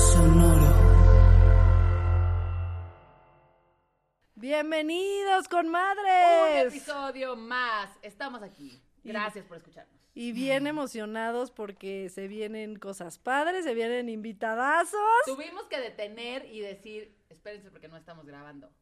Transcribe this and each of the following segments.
Sonoro. Bienvenidos con Un episodio más. Estamos aquí. Gracias por escucharnos. Y bien emocionados porque se vienen cosas padres, se vienen invitadazos. Tuvimos que detener y decir, espérense porque no estamos grabando.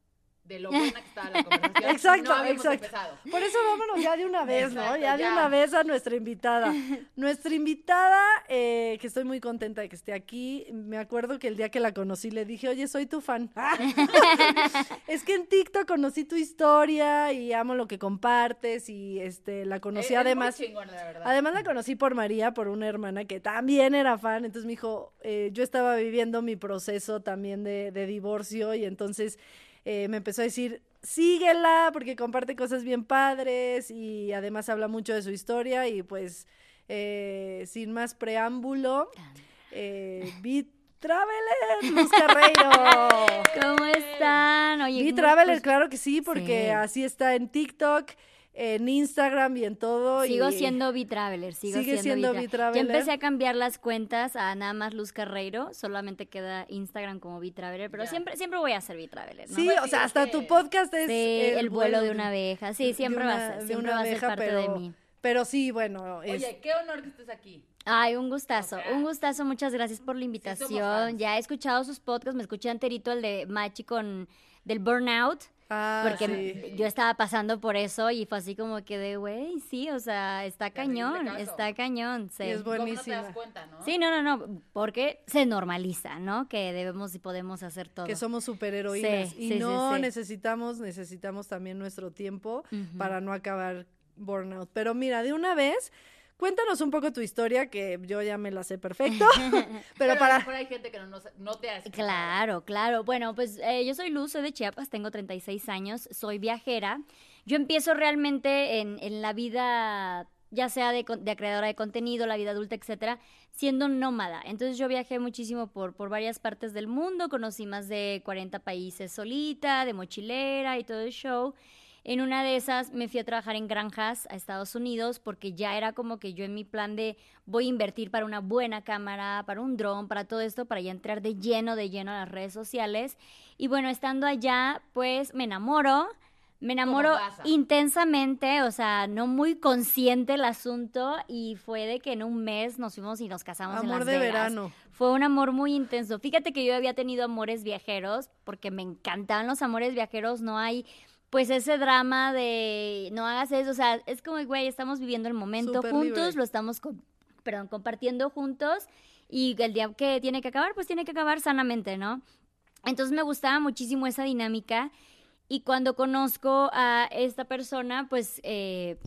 De lo buena que estaba la conversación. Exacto, no exacto. empezado. Por eso vámonos ya de una vez, ¿no? Ya de una vez a nuestra invitada. Nuestra invitada, eh, que estoy muy contenta de que esté aquí. Me acuerdo que el día que la conocí le dije, oye, soy tu fan. es que en TikTok conocí tu historia y amo lo que compartes y este la conocí Es- es muy además. chingona, la verdad. Además la conocí por María, por una hermana que también era fan, entonces me dijo, eh, yo estaba viviendo mi proceso también de, de divorcio y entonces eh, me empezó a decir, síguela porque comparte cosas bien padres y además habla mucho de su historia y pues eh, sin más preámbulo, eh, Beat Traveler, Luz Carreiro. ¿Cómo están? Oye, ¿cómo- Traveler, pues, claro que sí, porque sí. así está en TikTok, en Instagram y en todo. Sigo y- siendo B-Traveler, sigo Sigue siendo, siendo. Ya empecé a cambiar las cuentas a nada más Luz Carreiro, solamente queda Instagram como B-Traveler, pero siempre siempre voy a ser B-Traveler, ¿no? Sí, Pues o sea, hasta que- tu podcast es Sí, el, vuelo de una abeja, sí, siempre va una- a ser, de siempre una va a ser abeja, parte pero, de mí. Pero sí, bueno, es- Oye, qué honor que estés aquí. Ay, un gustazo, un gustazo, muchas gracias por la invitación. ya he escuchado sus podcasts, me escuché anterito el de Machi con del burnout. Ah, Porque sí. yo estaba pasando por eso y fue así como que de, güey, sí, o sea, está cañón, está cañón. Sí. Y es ¿Cómo no te buenísima. das cuenta, no? Sí, no, no, no, porque se normaliza, ¿no? Que debemos y podemos hacer todo. que somos superheroínas Sí, y sí, no sí. necesitamos necesitamos también nuestro tiempo para no acabar burnout. Pero mira, de una vez cuéntanos un poco tu historia que yo ya me la sé perfecto, pero a lo para mejor hay gente que no, nos- no te ha escuchado. Claro, claro. Bueno, pues eh, yo soy Luz, soy de Chiapas, tengo 36 años, soy viajera. Yo empiezo realmente en, en la vida, ya sea de, de creadora de contenido, la vida adulta, etcétera, siendo nómada. Entonces yo viajé muchísimo por, por varias partes del mundo, conocí más de 40 países solita, de mochilera y todo el show. En una de esas me fui a trabajar en granjas a Estados Unidos porque ya era como que yo en mi plan de voy a invertir para una buena cámara, para un dron, para todo esto, para ya entrar de lleno, de lleno a las redes sociales. Y bueno, estando allá, pues me enamoro. Me enamoro intensamente, o sea, no muy consciente el asunto y fue de que en un mes nos fuimos y nos casamos en amor Las de Vegas. verano. Fue un amor muy intenso. Fíjate que yo había tenido amores viajeros porque me encantaban los amores viajeros. No hay, pues, ese drama de no hagas eso. O sea, es como, güey, estamos viviendo el momento juntos, libre. lo estamos, perdón, compartiendo juntos y el día que tiene que acabar, pues tiene que acabar sanamente, ¿no? Entonces me gustaba muchísimo esa dinámica y cuando conozco a esta persona, pues, eh,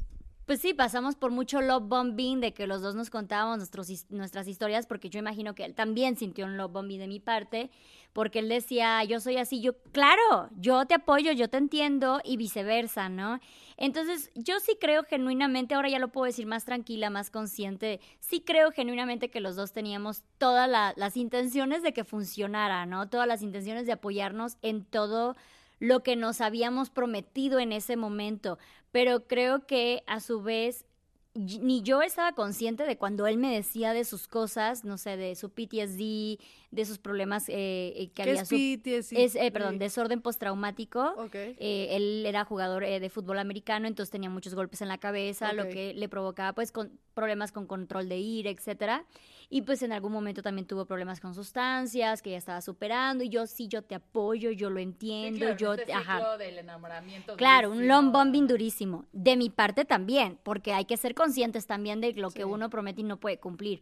pues sí, pasamos por mucho love bombing de que los dos nos contábamos nuestros, nuestras historias, porque yo imagino que él también sintió un love bombing de mi parte, porque él decía, yo soy así, yo, claro, yo te apoyo, yo te entiendo y viceversa, ¿no? Entonces, yo sí creo genuinamente, ahora ya lo puedo decir más tranquila, más consciente, sí creo genuinamente que los dos teníamos todas la- las intenciones de que funcionara, ¿no? Todas las intenciones de apoyarnos en todo lo que nos habíamos prometido en ese momento, pero creo que a su vez ni yo estaba consciente de cuando él me decía de sus cosas, no sé, de su PTSD, de sus problemas eh, eh, que ¿Qué había es su- PTSD? es, eh, perdón, desorden postraumático. Ok. Eh, él era jugador eh, de fútbol americano, entonces tenía muchos golpes en la cabeza, lo que le provocaba pues con problemas con control de ira, etcétera. Y pues en algún momento también tuvo problemas con sustancias que ya estaba superando y yo sí, yo te apoyo, yo lo Sí, entiendo, claro, yo este te- ajá. ciclo del enamoramiento Claro, un long bombing durísimo. De mi parte también, porque hay que ser conscientes también de lo Sí. que uno promete y no puede cumplir.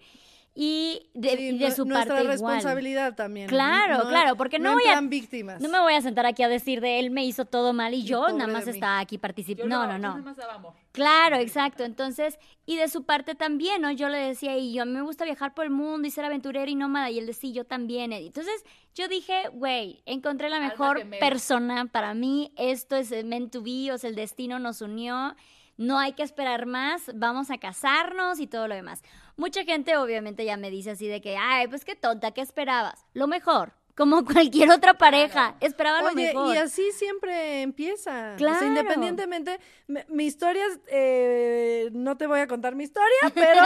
Y de, Sí, y de su nuestra parte igual. responsabilidad también. Claro, claro, porque no voy a- víctimas. No me voy a sentar aquí a decir de él me hizo todo mal y yo pobre nada más estaba aquí participando. No, no, no. nada más daba amor. Claro, exacto. Entonces, y de su parte también, ¿no? Yo le decía, y yo a mí me gusta viajar por el mundo y ser aventurera y nómada, y él decía, "Sí, yo también. Eddie". Entonces, yo dije, güey, encontré la mejor persona para mí, esto es meant to be, o sea, el destino nos unió, no hay que esperar más, vamos a casarnos y todo lo demás. Mucha gente obviamente ya me dice así de que, ay, pues qué tonta, ¿qué esperabas? Lo mejor, como cualquier otra pareja, esperaba lo Oye, mejor. y así siempre empieza. O Claro. sea, independientemente, me- mi historia, es, eh, no te voy a contar mi historia, pero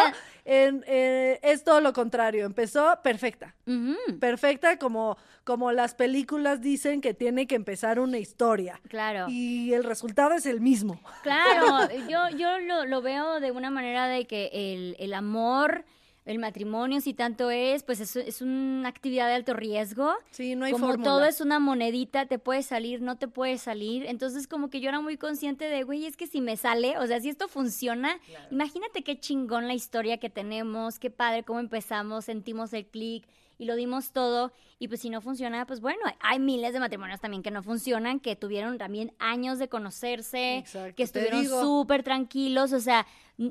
eh, es todo lo contrario. Empezó perfecta. Perfecta como, como las películas dicen que tiene que empezar una historia. claro. Y el resultado es el mismo. Claro, yo, yo lo, lo veo de una manera de que el, el amor, el matrimonio, si tanto es, pues es, es una actividad de alto riesgo. Sí, no hay como fórmula. todo es una monedita, te puede salir, no te puede salir. Entonces, como que yo era muy consciente de, güey, es que si me sale, o sea, si esto funciona, Claro. imagínate qué chingón la historia que tenemos, qué padre cómo empezamos, sentimos el clic y lo dimos todo. Y pues si no funciona, pues bueno, hay miles de matrimonios también que no funcionan, que tuvieron también años de conocerse, Exacto, que estuvieron súper tranquilos, o sea,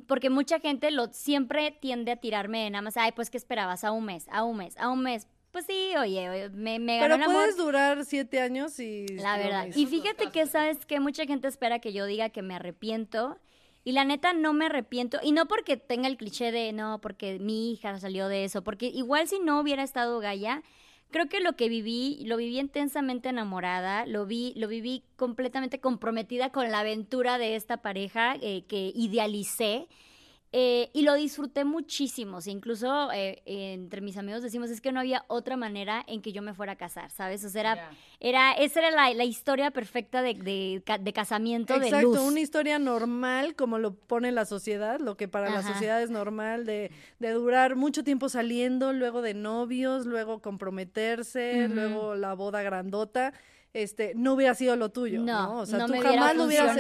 porque mucha gente lo siempre tiende a tirarme de nada más, ay, pues ¿qué esperabas? A un mes, a un mes, a un mes. Pues sí, oye, me, me ganó Pero amor. puedes durar siete años y... La verdad. Y fíjate que, ¿sabes que Mucha gente espera que yo diga que me arrepiento. Y la neta no me arrepiento. Y no porque tenga el cliché de, no, porque mi hija salió de eso. Porque igual si no hubiera estado Gaia, creo que lo que viví, lo viví intensamente enamorada. Lo, vi, lo viví completamente comprometida con la aventura de esta pareja eh, que idealicé. Eh, y lo disfruté muchísimo. O sea, incluso eh, entre mis amigos decimos, es que no había otra manera en que yo me fuera a casar, ¿sabes? O sea, era, era, esa era la, la historia perfecta de, de, de casamiento de Exacto, una historia normal, como lo pone la sociedad, lo que para la sociedad es normal, de, de durar mucho tiempo saliendo, luego de novios, luego comprometerse, luego la boda grandota. Este, no hubiera sido lo tuyo, ¿no? No, O sea, no tú me hubiera jamás lo hubieras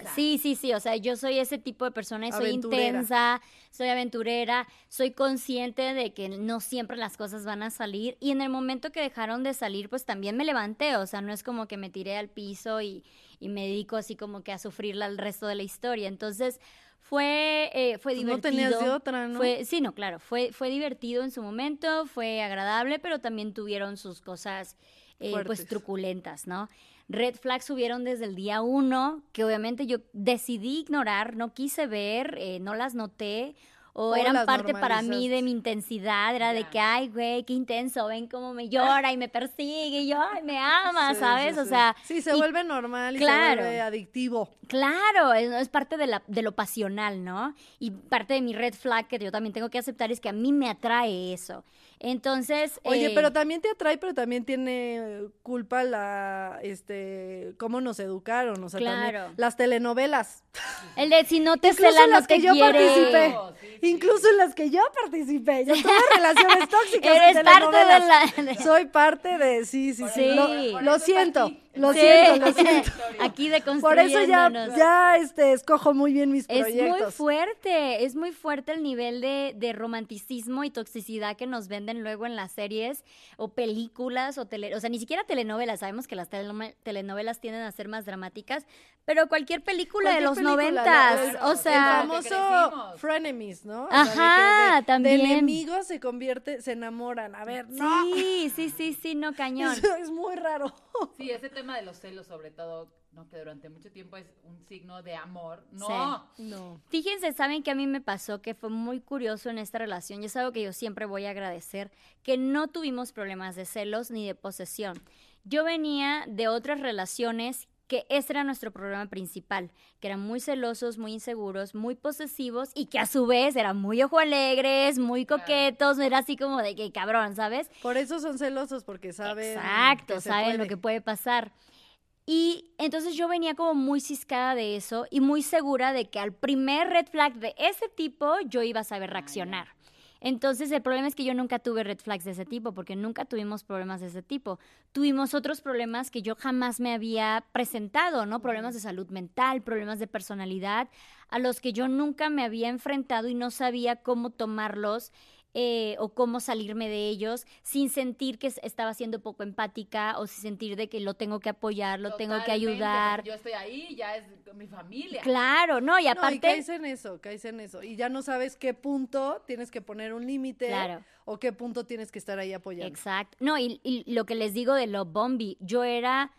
hecho. Sí, sí, sí. O sea, yo soy ese tipo de persona y soy Aventurera. intensa, soy aventurera, soy consciente de que no siempre las cosas van a salir. Y en el momento que dejaron de salir, pues también me levanté. O sea, no es como que me tiré al piso y, y me dedico así como que a sufrirla el resto de la historia. Entonces, fue, eh, fue Pues no divertido. tenías de otra, ¿no? Fue, sí, no, claro, fue, fue divertido en su momento, fue agradable, pero también tuvieron sus cosas eh, pues truculentas, ¿no? Red flags subieron desde el día uno, que obviamente yo decidí ignorar, no quise ver, eh, no las noté, o, O eran parte para mí de mi intensidad, era de que, ay, güey, qué intenso, ven cómo me llora y me persigue, y yo, ay, me ama, Sí, ¿sabes? sí, o sea, Sí, se y- vuelve normal y Claro. se vuelve adictivo. Claro, es, es parte de, la, de lo pasional, ¿no? Y parte de mi red flag que yo también tengo que aceptar es que a mí me atrae eso. Entonces... Oye, eh, pero también te atrae, pero también tiene culpa la, este, cómo nos educaron, o sea, también las telenovelas. El de si no te Incluso cela, en no las te que yo quiere. participé. Oh, sí, sí. Incluso en las que yo participé. Yo tuve relaciones tóxicas. Eres en parte de la... Soy parte de. Sí, sí, sí. Lo, Por lo eso siento. Lo Sí. siento, lo siento. Aquí Por eso ya, ya este, escojo muy bien mis Es proyectos. muy fuerte, es muy fuerte el nivel de, de romanticismo y toxicidad que nos venden luego en las series o películas o tele, o sea, ni siquiera telenovelas, sabemos que las telenovelas tienden a ser más dramáticas, pero cualquier película de Cualquier los película, noventas, o el sea, famo- famoso frenemies, ¿no? O Ajá, sea, de de- también. De enemigos se convierte, se enamoran. A ver, no. sí, sí, sí, sí, no cañón. Eso es muy raro. Sí, ese tema de los celos, sobre todo, ¿no? que durante mucho tiempo es un signo de amor. No. No. Fíjense, saben que a mí me pasó que fue muy curioso en esta relación y es algo que yo siempre voy a agradecer, que no tuvimos problemas de celos ni de posesión. Yo venía de otras relaciones que ese era nuestro problema principal, que eran muy celosos, muy inseguros, muy posesivos y que a su vez eran muy ojo alegres, muy coquetos, era así como de que cabrón, ¿sabes? Por eso son celosos, porque saben. Exacto, que se saben lo que puede pasar. Y entonces yo venía como muy ciscada de eso y muy segura de que al primer red flag de ese tipo yo iba a saber reaccionar. Entonces el problema es que yo nunca tuve red flags de ese tipo porque nunca tuvimos problemas de ese tipo. Tuvimos otros problemas que yo jamás me había presentado, ¿no? Problemas de salud mental, problemas de personalidad, a los que yo nunca me había enfrentado y no sabía cómo tomarlos eh, o cómo salirme de ellos sin sentir que estaba siendo poco empática o sin sentir de que lo tengo que apoyar, lo tengo que ayudar. Yo estoy ahí, ya es mi familia. Claro, no, y No, y aparte... caes en eso, caes en eso. Y ya no sabes qué punto tienes que poner un límite Claro. o qué punto tienes que estar ahí apoyando. Exacto. No, y, y lo que les digo de lo bombi, yo era,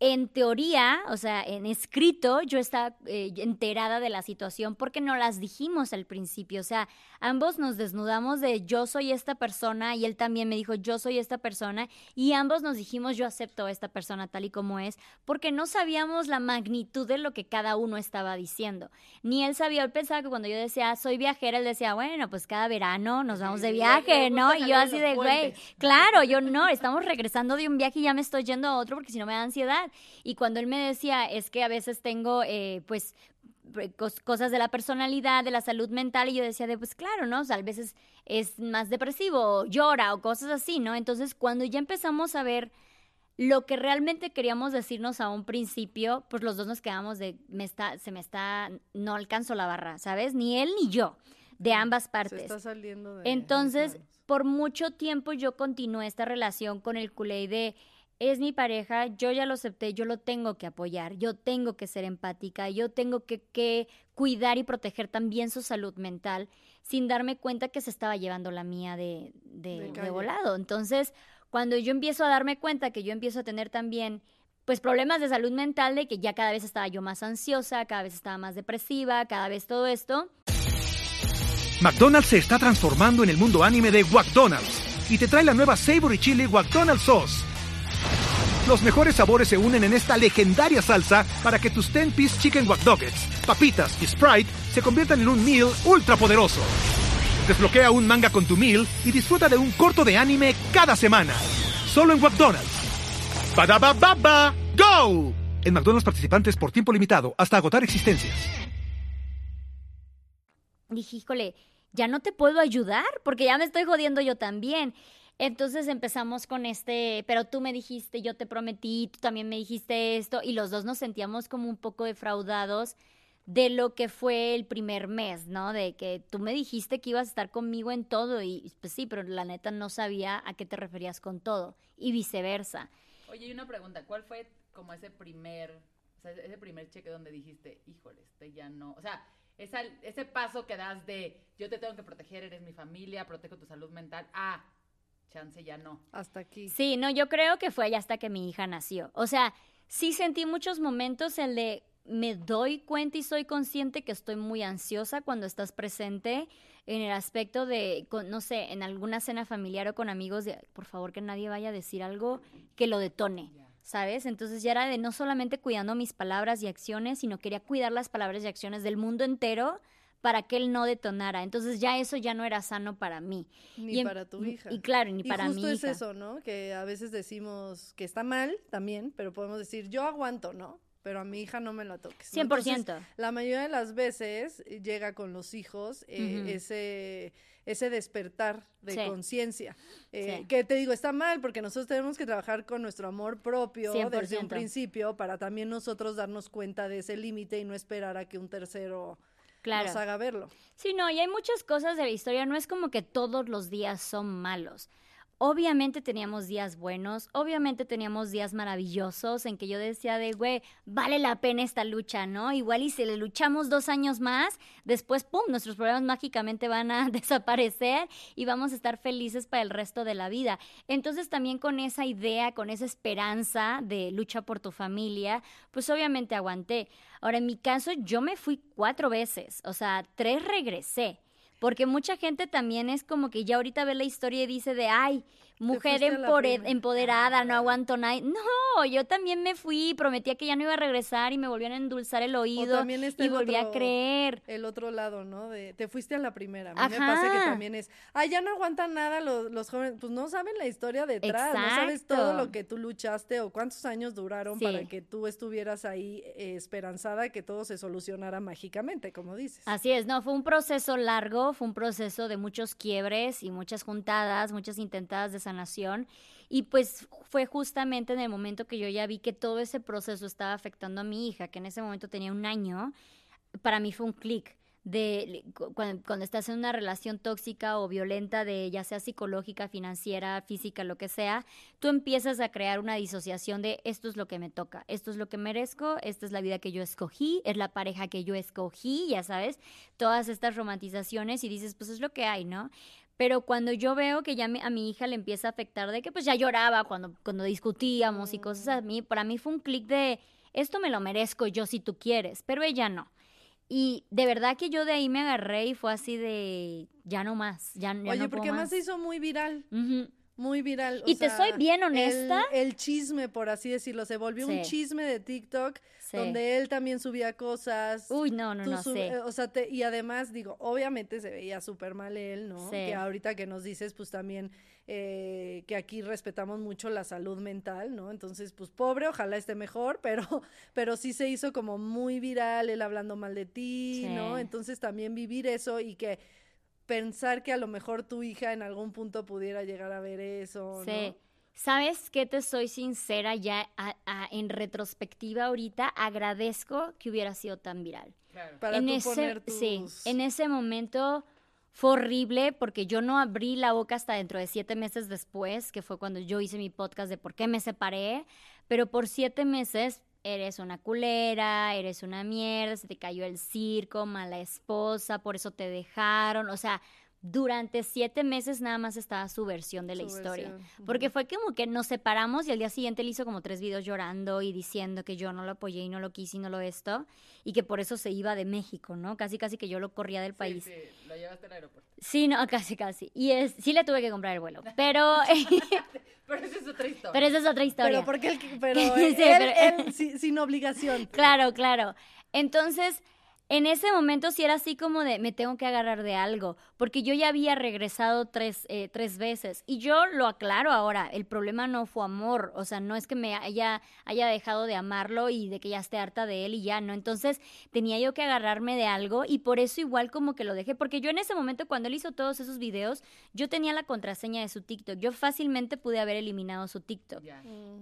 en teoría, o sea, en escrito, yo estaba eh, enterada de la situación porque no las dijimos al principio. O sea, ambos nos desnudamos de yo soy esta persona y él también me dijo yo soy esta persona y ambos nos dijimos yo acepto a esta persona tal y como es porque no sabíamos la magnitud de lo que cada uno estaba diciendo. Ni él sabía, él pensaba que cuando yo decía soy viajera, él decía, bueno, pues cada verano nos vamos de viaje, ¿no? Y yo así de, güey, puentes". claro, yo no, estamos regresando de un viaje y ya me estoy yendo a otro porque si no me da ansiedad. Y cuando él me decía, es que a veces tengo, eh, pues, cosas de la personalidad, de la salud mental, y yo decía de, pues claro, ¿no? O sea, a veces es más depresivo, llora o cosas así, ¿no? Entonces, cuando ya empezamos a ver lo que realmente queríamos decirnos a un principio, pues los dos nos quedamos de, me está, se me está, no alcanzo la barra, ¿sabes? Ni él ni yo, de ambas Se partes. está saliendo de Entonces, por mucho tiempo yo continué esta relación con el culé de es mi pareja, yo ya lo acepté, yo lo tengo que apoyar, yo tengo que ser empática, yo tengo que, que cuidar y proteger también su salud mental, sin darme cuenta que se estaba llevando la mía de, de, De volado. Entonces, cuando yo empiezo a darme cuenta que yo empiezo a tener también pues problemas de salud mental, de que ya cada vez estaba yo más ansiosa, cada vez estaba más depresiva, cada vez todo esto, McDonald's se está transformando en el mundo anime de McDonald's y te trae la nueva Savory Chili McDonald's Sauce. Los mejores sabores se unen en esta legendaria salsa para que tus 10-piece chicken wack Doggets, papitas y Sprite se conviertan en un meal ultra poderoso. Desbloquea un manga con tu meal y disfruta de un corto de anime cada semana. Solo en McDonald's. Badaba baba, go. En McDonald's participantes por tiempo limitado hasta agotar existencias. dije, ya no te puedo ayudar porque ya me estoy jodiendo yo también. Entonces empezamos con este, pero tú me dijiste, yo te prometí, tú también me dijiste esto, y los dos nos sentíamos como un poco defraudados de lo que fue el primer mes, ¿no? De que tú me dijiste que ibas a estar conmigo en todo, y pues sí, pero la neta no sabía a qué te referías con todo, y viceversa. Oye, y una pregunta, ¿cuál fue como ese primer, ese primer cheque donde dijiste, híjole, este ya no, o sea, ese paso que das de yo te tengo que proteger, eres mi familia, protejo tu salud mental, ah, chance ya no. Hasta aquí. Sí, no, yo creo que fue ya hasta que mi hija nació. O sea, sí sentí muchos momentos el de me doy cuenta y soy consciente que estoy muy ansiosa cuando estás presente en el aspecto de, con- no sé, en alguna cena familiar o con amigos, de por favor que nadie vaya a decir algo que lo detone. ¿Sabes? Entonces ya era de no solamente cuidando mis palabras y acciones, sino quería cuidar las palabras y acciones del mundo entero para que él no detonara. Entonces ya eso ya no era sano para mí. Ni Y para tu hija. Y claro, ni y para justo mi es hija. eso, ¿no? Que a veces decimos que está mal también, pero podemos decir, yo aguanto, ¿no? Pero a mi hija no me la toques. ¿no? 100%. Entonces, la mayoría de las veces eh, llega con los hijos eh, ese, ese despertar de Sí. conciencia. Eh, Sí. Que te digo, está mal porque nosotros tenemos que trabajar con nuestro amor propio desde un 100%. principio para también nosotros darnos cuenta de ese límite y no esperar a que un tercero Claro. nos haga verlo. Sí, no, y hay muchas cosas de la historia, no es como que todos los días son malos. Obviamente teníamos días buenos, obviamente teníamos días maravillosos en que yo decía de, güey, vale la pena esta lucha, ¿no? Igual y si le luchamos dos años más, después, ¡pum!, nuestros problemas mágicamente van a desaparecer y vamos a estar felices para el resto de la vida. Entonces también con esa idea, con esa esperanza de lucha por tu familia, pues obviamente aguanté. Ahora, en mi caso, yo me fui cuatro veces, o sea, tres regresé. Porque mucha gente también es como que ya ahorita ve la historia y dice de, ay, mujer fuiste a la empore- primera". empoderada, no aguanto nada. No, yo también me fui, prometía que ya no iba a regresar y me volvían a endulzar el oído también está y el volví a creer. el otro lado, ¿no? De te fuiste a la primera. A mí me pasa que también es, ay, ya no aguantan nada los, los jóvenes, pues no saben la historia detrás, no sabes todo lo que tú luchaste o cuántos años duraron Sí. para que tú estuvieras ahí eh, esperanzada que todo se solucionara mágicamente, como dices. Así es, no, fue un proceso largo, fue un proceso de muchos quiebres y muchas juntadas, muchas intentadas de sanación. Y pues fue justamente en el momento que yo ya vi que todo ese proceso estaba afectando a mi hija, que en ese momento tenía un año, para mí fue un clic de cu- cuando, cuando estás en una relación tóxica o violenta de ya sea psicológica, financiera, física, lo que sea, tú empiezas a crear una disociación de esto es lo que me toca, esto es lo que merezco, esta es la vida que yo escogí, es la pareja que yo escogí, ya sabes, todas estas romantizaciones y dices, pues es lo que hay, ¿no? Pero cuando yo veo que ya me- a mi hija le empieza a afectar de que pues ya lloraba cuando, cuando discutíamos y cosas a mí, para mí fue un clic de esto me lo merezco yo si tú quieres, pero ella no. Y de verdad que yo de ahí me agarré y fue así de ya no más, ya, ya Oye, no porque más más. se hizo muy viral. Muy viral. o Y te soy bien honesta. El, el chisme, por así decirlo, se volvió un chisme de TikTok Sí. donde él también subía cosas. Uy, no, no, no sub- eh, O sea, te- y además, digo, obviamente se veía súper mal él, ¿no? Que ahorita que nos dices, pues también eh, que aquí respetamos mucho la salud mental, ¿no? Entonces, pues pobre, ojalá esté mejor, pero, pero sí se hizo como muy viral, él hablando mal de ti, ¿no? Entonces también vivir eso y que pensar que a lo mejor tu hija en algún punto pudiera llegar a ver eso, Sí. ¿no? ¿Sabes qué? Te soy sincera, ya a- a- en retrospectiva ahorita, agradezco que hubiera sido tan viral. Claro. Para en tú ese, poner tus... sí, en ese momento fue horrible porque yo no abrí la boca hasta dentro de siete meses después, que fue cuando yo hice mi podcast de por qué me separé, pero por siete meses eres una culera, eres una mierda, se te cayó el circo, mala esposa, por eso te dejaron, o sea, durante siete meses nada más estaba su versión de la Su historia. versión, Porque fue como que nos separamos y al día siguiente él hizo como tres videos llorando y diciendo que yo no lo apoyé y no lo quise y no lo esto. Y que por eso se iba de México, ¿no? Casi, casi que yo lo corría del país. Sí, lo llevaste al aeropuerto. Sí, no, casi, casi. Y es, sí le tuve que comprar el vuelo. Pero, Pero esa es otra historia. pero esa es otra historia. Pero porque él, pero Sí, él, pero- él sí- sin obligación. Claro, claro. Entonces, en ese momento sí era así como de, me tengo que agarrar de algo, porque yo ya había regresado tres, eh, tres veces. Y yo lo aclaro ahora, el problema no fue amor, o sea, no es que me haya, haya dejado de amarlo y de que ya esté harta de él y ya, ¿no? Entonces, tenía yo que agarrarme de algo y por eso igual como que lo dejé, porque yo en ese momento, cuando él hizo todos esos videos, yo tenía la contraseña de su TikTok, yo fácilmente pude haber eliminado su TikTok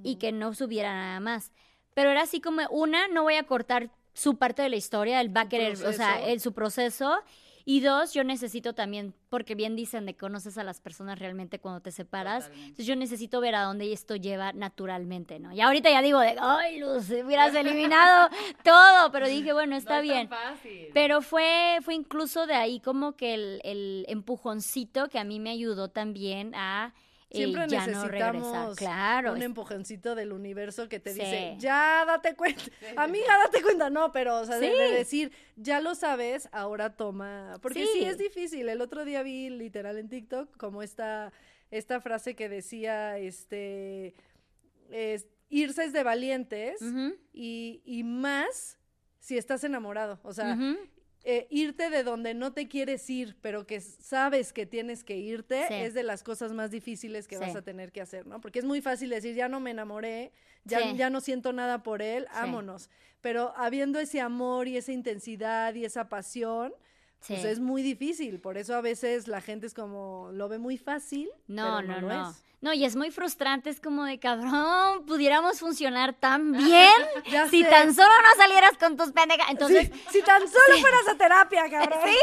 y que no subiera nada más. Pero era así como, una, no voy a cortar su parte de la historia, él va a querer, o sea, el, su proceso. Y dos, yo necesito también, porque bien dicen de conoces a las personas realmente cuando te separas. Totalmente. Entonces yo necesito ver a dónde esto lleva naturalmente, ¿no? Y ahorita ya digo de, ay, Luz, hubieras eliminado todo, pero dije, bueno, está no es bien. Tan fácil. Pero fue, fue incluso de ahí como que el, el empujoncito que a mí me ayudó también a Siempre ya no regresar. necesitamos Claro, un es- empujoncito del universo que te Sí. dice, ya date cuenta, amiga, date cuenta, no, pero, o sea, de, de Sí. decir, ya lo sabes, ahora toma, porque sí. Sí. es difícil, el otro día vi literal en TikTok como esta, esta frase que decía, este, es, irse es de valientes y, y más si estás enamorado, o sea. Eh, irte de donde no te quieres ir, pero que sabes que tienes que irte, Sí. es de las cosas más difíciles que Sí. vas a tener que hacer, ¿no? Porque es muy fácil decir, ya no me enamoré, ya, Sí. ya no siento nada por él, ámonos. Pero habiendo ese amor y esa intensidad y esa pasión, pues es muy difícil. Por eso a veces la gente es como, lo ve muy fácil. No, pero no, lo no. es. No, y es muy frustrante, es como de cabrón, pudiéramos funcionar tan bien si sé. tan solo no salieras con tus pendejas. Entonces, Sí, si tan solo fueras a terapia, cabrón. Sí,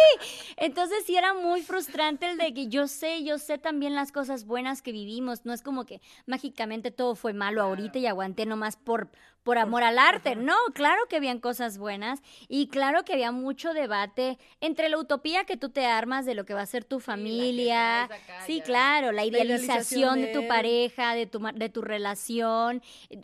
entonces sí era muy frustrante el de que yo sé, yo sé también las cosas buenas que vivimos. No es como que mágicamente todo fue malo ahorita y aguanté nomás por, por amor al arte. No, claro que habían cosas buenas y claro que había mucho debate entre la utopía que tú te armas de lo que va a ser tu familia. acá Sí, ya. claro, la idealización idealización de de tu pareja, de tu, de tu relación.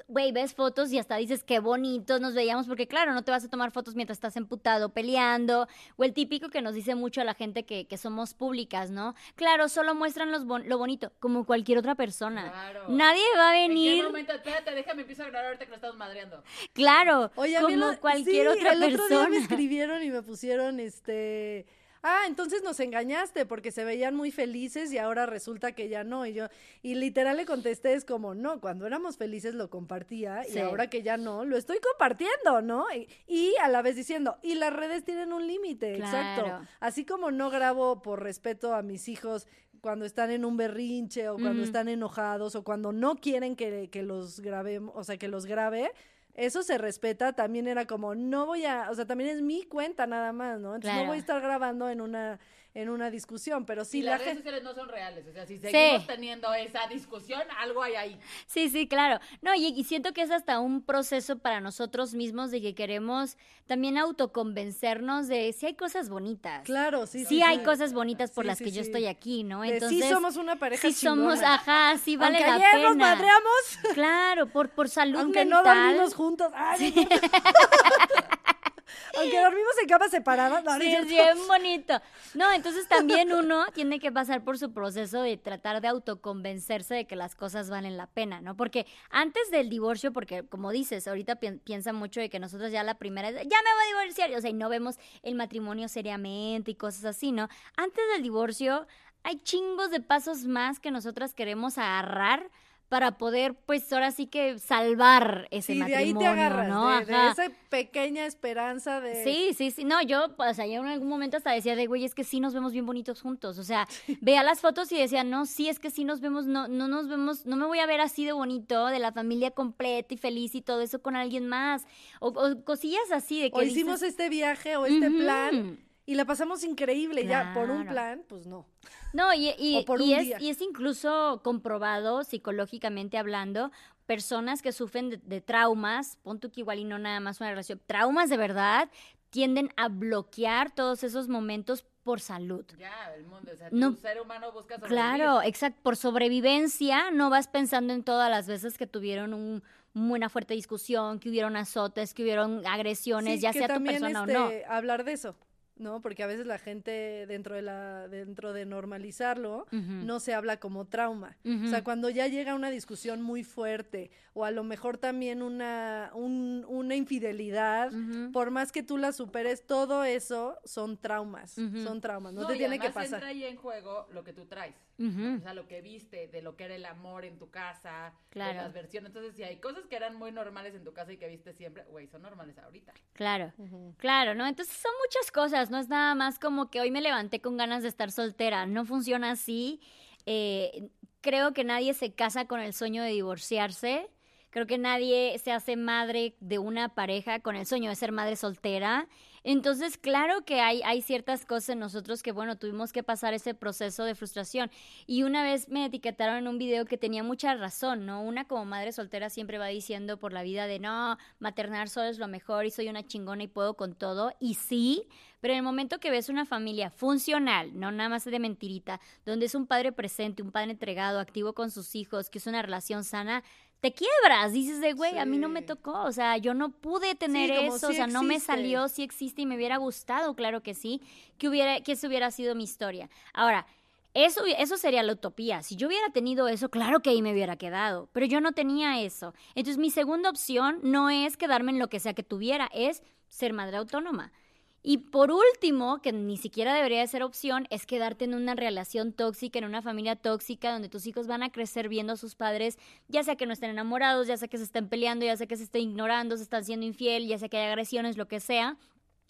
Güey, ves fotos y hasta dices qué bonitos nos veíamos, porque claro, no te vas a tomar fotos mientras estás emputado, peleando, o el típico que nos dice mucho a la gente que, que somos públicas, ¿no? Claro, solo muestran los bon- lo bonito, como cualquier otra persona. Claro. Nadie va a ¿En qué venir, momento? Espérate, déjame empiezo a grabar ahorita que lo estamos madreando. claro, Oye, a mí como lo- cualquier sí, otra el otro día me persona. escribieron y me pusieron, este... Ah, entonces nos engañaste porque se veían muy felices y ahora resulta que ya no. Y yo, y literal le contesté, es como, no, cuando éramos felices lo compartía Sí. y ahora que ya no, lo estoy compartiendo, ¿no? Y, y a la vez diciendo, y las redes tienen un límite, exacto. Así como no grabo por respeto a mis hijos cuando están en un berrinche o cuando están enojados o cuando no quieren que, que los grabemos, o sea, que los grabe, eso se respeta, también era como, no voy a, o sea, también es mi cuenta nada más, ¿no? Entonces no voy a estar grabando en una, en una discusión, pero sí y la las redes sociales no son reales. O sea, si seguimos Sí. teniendo esa discusión, algo hay ahí. Sí, sí, claro. No, y, y siento que es hasta un proceso para nosotros mismos de que queremos también autoconvencernos de si hay cosas bonitas. Claro, sí, Sí, sí, hay sí. cosas bonitas por las que yo estoy aquí, ¿no? Entonces, sí somos una pareja sí somos, ajá, sí vale Aunque la ayer pena. nos madreamos, Claro, por, por salud aunque no mental. dormimos juntos. Ay, no es cierto. aunque dormimos en camas separadas. No, Sí, es es bien bonito. No, entonces también uno tiene que pasar por su proceso de tratar de autoconvencerse de que las cosas valen la pena, ¿no? Porque antes del divorcio, porque como dices, ahorita pi- piensa mucho de que nosotros ya la primera, ya me voy a divorciar, o sea, y no vemos el matrimonio seriamente y cosas así, ¿no? Antes del divorcio hay chingos de pasos más que nosotras queremos agarrar para poder, pues ahora sí que salvar ese Sí, de matrimonio, ahí te agarras, ¿no? de, esa pequeña esperanza de... Sí, sí, sí. No, yo, o sea, yo en algún momento hasta decía de, güey, es que sí nos vemos bien bonitos juntos. O sea, veía las fotos y decía, no, sí, es que sí nos vemos, no, no nos vemos, no me voy a ver así de bonito, de la familia completa y feliz y todo eso con alguien más. O, o cosillas así de que o hicimos este viaje o este plan y la pasamos increíble. Ya, por un plan, pues no. No, y, y- O por y un es, día. y es incluso comprobado psicológicamente hablando, personas que sufren de, de traumas, pon tú que igual y no nada más una relación, traumas de verdad, tienden a bloquear todos esos momentos por salud. Ya, el mundo. O sea, No. tu ser humano busca sobrevivir. Claro, exacto. Por sobrevivencia, no vas pensando en todas las veces que tuvieron un- una fuerte discusión, que hubieron azotes, que hubieron agresiones, Sí, ya sea tu persona este, o no. hablar de eso, ¿no? Porque a veces la gente dentro de la dentro de normalizarlo no se habla como trauma. O sea, cuando ya llega una discusión muy fuerte o a lo mejor también una un- una infidelidad, por más que tú la superes, todo eso son traumas, son traumas, no, No, te y tiene que pasar. entra ahí en juego lo que tú traes. O sea, lo que viste, de lo que era el amor en tu casa, Claro. de las versiones. Entonces, si hay cosas que eran muy normales en tu casa y que viste siempre, güey, son normales ahorita. Claro. Claro, ¿no? Entonces son muchas cosas, no es nada más como que hoy me levanté con ganas de estar soltera, no funciona así. Eh, creo que nadie se casa con el sueño de divorciarse, creo que nadie se hace madre de una pareja con el sueño de ser madre soltera. Entonces, claro que hay, ciertas cosas en nosotros que, bueno, tuvimos que pasar ese proceso de frustración. Y una vez me etiquetaron en un video que tenía mucha razón, ¿no? Una como madre soltera siempre va diciendo por la vida de, no, maternar solo es lo mejor y soy una chingona y puedo con todo. Y sí, pero en el momento que ves una familia funcional, no nada más de mentirita, donde es un padre presente, un padre entregado, activo con sus hijos, que es una relación sana, te quiebras, dices de, güey, a mí no me tocó, o sea, yo no pude tener eso, o sea, no me salió, sí existe y me hubiera gustado, claro que sí, que hubiera, que eso hubiera sido mi historia. Ahora, eso, eso sería la utopía. Si yo hubiera tenido eso, claro que ahí me hubiera quedado, pero yo no tenía eso. Entonces, mi segunda opción no es quedarme en lo que sea que tuviera, es ser madre autónoma. Y por último, que ni siquiera debería de ser opción, es quedarte en una relación tóxica, en una familia tóxica, donde tus hijos van a crecer viendo a sus padres, ya sea que no estén enamorados, ya sea que se estén peleando, ya sea que se estén ignorando, se están siendo infiel, ya sea que hay agresiones, lo que sea,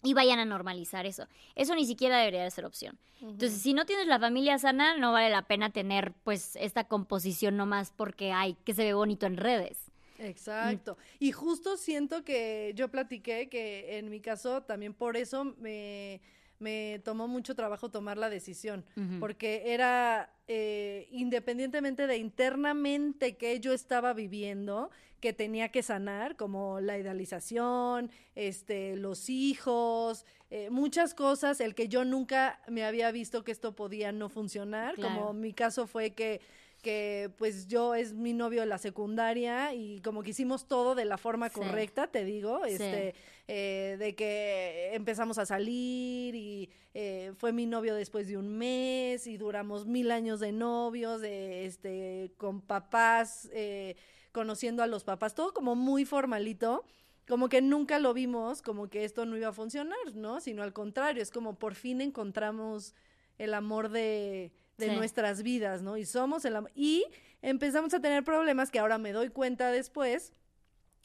y vayan a normalizar eso. Eso ni siquiera debería de ser opción. Entonces, si no tienes la familia sana, no vale la pena tener pues esta composición nomás porque hay que se ve bonito en redes. Exacto. Y justo siento que yo platiqué que en mi caso también por eso me, me tomó mucho trabajo tomar la decisión, porque era eh, independientemente de internamente que yo estaba viviendo, que tenía que sanar, como la idealización, este, los hijos, eh, muchas cosas, el que yo nunca me había visto que esto podía no funcionar, Claro. como mi caso fue que que pues yo es mi novio de la secundaria y como que hicimos todo de la forma Sí. correcta, te digo, Sí. este, eh, de que empezamos a salir y eh, fue mi novio después de un mes y duramos mil años de novios, de, este, con papás, eh, conociendo a los papás, todo como muy formalito. Como que nunca lo vimos, como que esto no iba a funcionar, ¿no? Sino al contrario, es como por fin encontramos el amor de, de Sí. nuestras vidas, ¿no? Y somos el amor. Y empezamos a tener problemas que ahora me doy cuenta después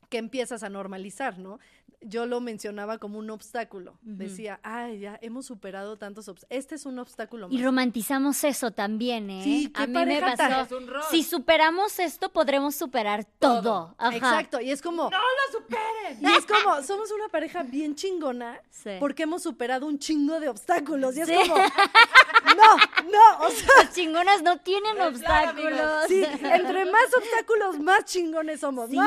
que empiezas a normalizar, ¿no? Yo lo mencionaba como un obstáculo. Decía, ay, ya hemos superado tantos obstáculos. Este es un obstáculo más. Y romantizamos eso también, ¿eh? Sí, qué a mí me pareja tan- pasó. Es un rol. Si superamos esto, podremos superar todo. Todo. Ajá. Exacto, y es como, ¡No lo superen! y es como, somos una pareja bien chingona Sí. porque hemos superado un chingo de obstáculos. Y es Sí. como, no, no, o sea, Las chingonas no tienen Claro, obstáculos. amigos. sí, entre más obstáculos, más chingones somos. Sí. No,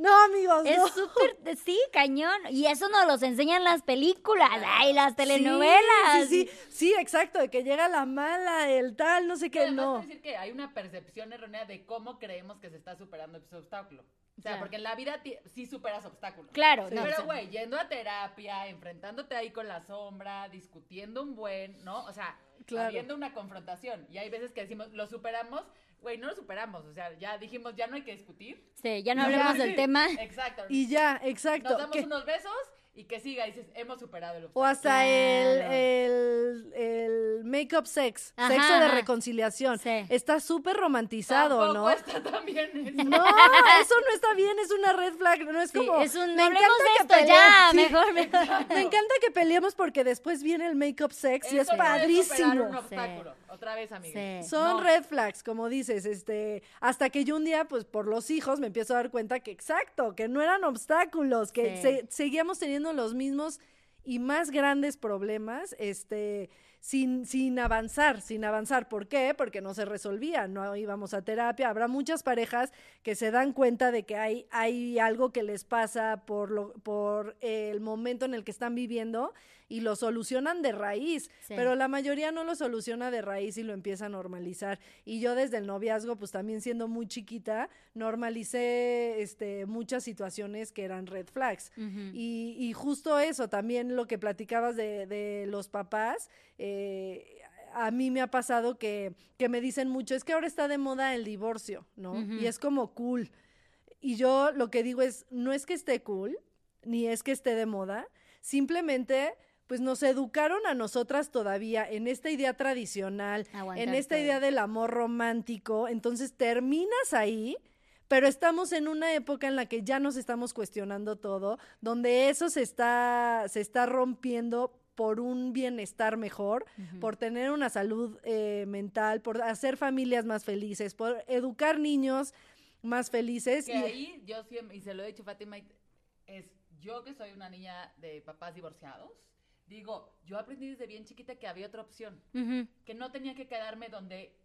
no, amigos, Es no. súper, sí, cañón. Y eso nos los enseñan las películas, ay, las Sí, telenovelas. Sí, sí, sí, exacto, de que llega la mala, el tal, no sé qué, además no. decir que hay una percepción errónea de cómo creemos que se está superando ese obstáculo. O sea, porque en la vida sí superas obstáculos. Claro, no, o Pero, sea, güey, yendo a terapia, enfrentándote ahí con la sombra, discutiendo un buen, ¿no? O sea, Claro. habiendo una confrontación. Y hay veces que decimos, lo superamos, güey, no lo superamos. O sea, ya dijimos, ya no hay que discutir. sí, ya no hablemos ya. del tema. Exacto. Y ya, exacto. Nos damos que- unos besos y que siga. Y dices, hemos superado el O obstáculo. hasta el, Claro. el, el make-up sex, Ajá, sexo de ajá. reconciliación. Sí. Está súper romantizado, Tampoco ¿no? está tan bien eso. No, eso no está bien, es una red flag, no es Sí, como... es un, me encanta de esto, ya, sí, mejor, mejor. Me encanta que peleemos porque después viene el make-up sex y es padrísimo. un obstáculo. Otra vez, amigos. Son No. red flags, como dices, este, hasta que yo un día, pues por los hijos, me empiezo a dar cuenta que exacto, que no eran obstáculos, que se- seguíamos teniendo los mismos y más grandes problemas, este, sin, sin avanzar, sin avanzar. ¿Por qué? Porque no se resolvía, no íbamos a terapia. Habrá muchas parejas que se dan cuenta de que hay, hay algo que les pasa por, lo, por el momento en el que están viviendo y lo solucionan de raíz, Sí. pero la mayoría no lo soluciona de raíz y lo empieza a normalizar. Y yo desde el noviazgo, pues también siendo muy chiquita, normalicé este, muchas situaciones que eran red flags. Y, y justo eso, también lo que platicabas de, de los papás, eh, a mí me ha pasado que, que me dicen mucho, es que ahora está de moda el divorcio, ¿no? Y es como cool. Y yo lo que digo es, no es que esté cool, ni es que esté de moda, simplemente pues nos educaron a nosotras todavía en esta idea tradicional, Aguantar en esta todo. idea del amor romántico, entonces terminas ahí, pero estamos en una época en la que ya nos estamos cuestionando todo, donde eso se está, se está rompiendo por un bienestar mejor, por tener una salud eh, mental, por hacer familias más felices, por educar niños más felices. Que y- ahí yo siempre, y se lo he dicho a Fátima, es yo que soy una niña de papás divorciados, digo, yo aprendí desde bien chiquita que había otra opción, que no tenía que quedarme donde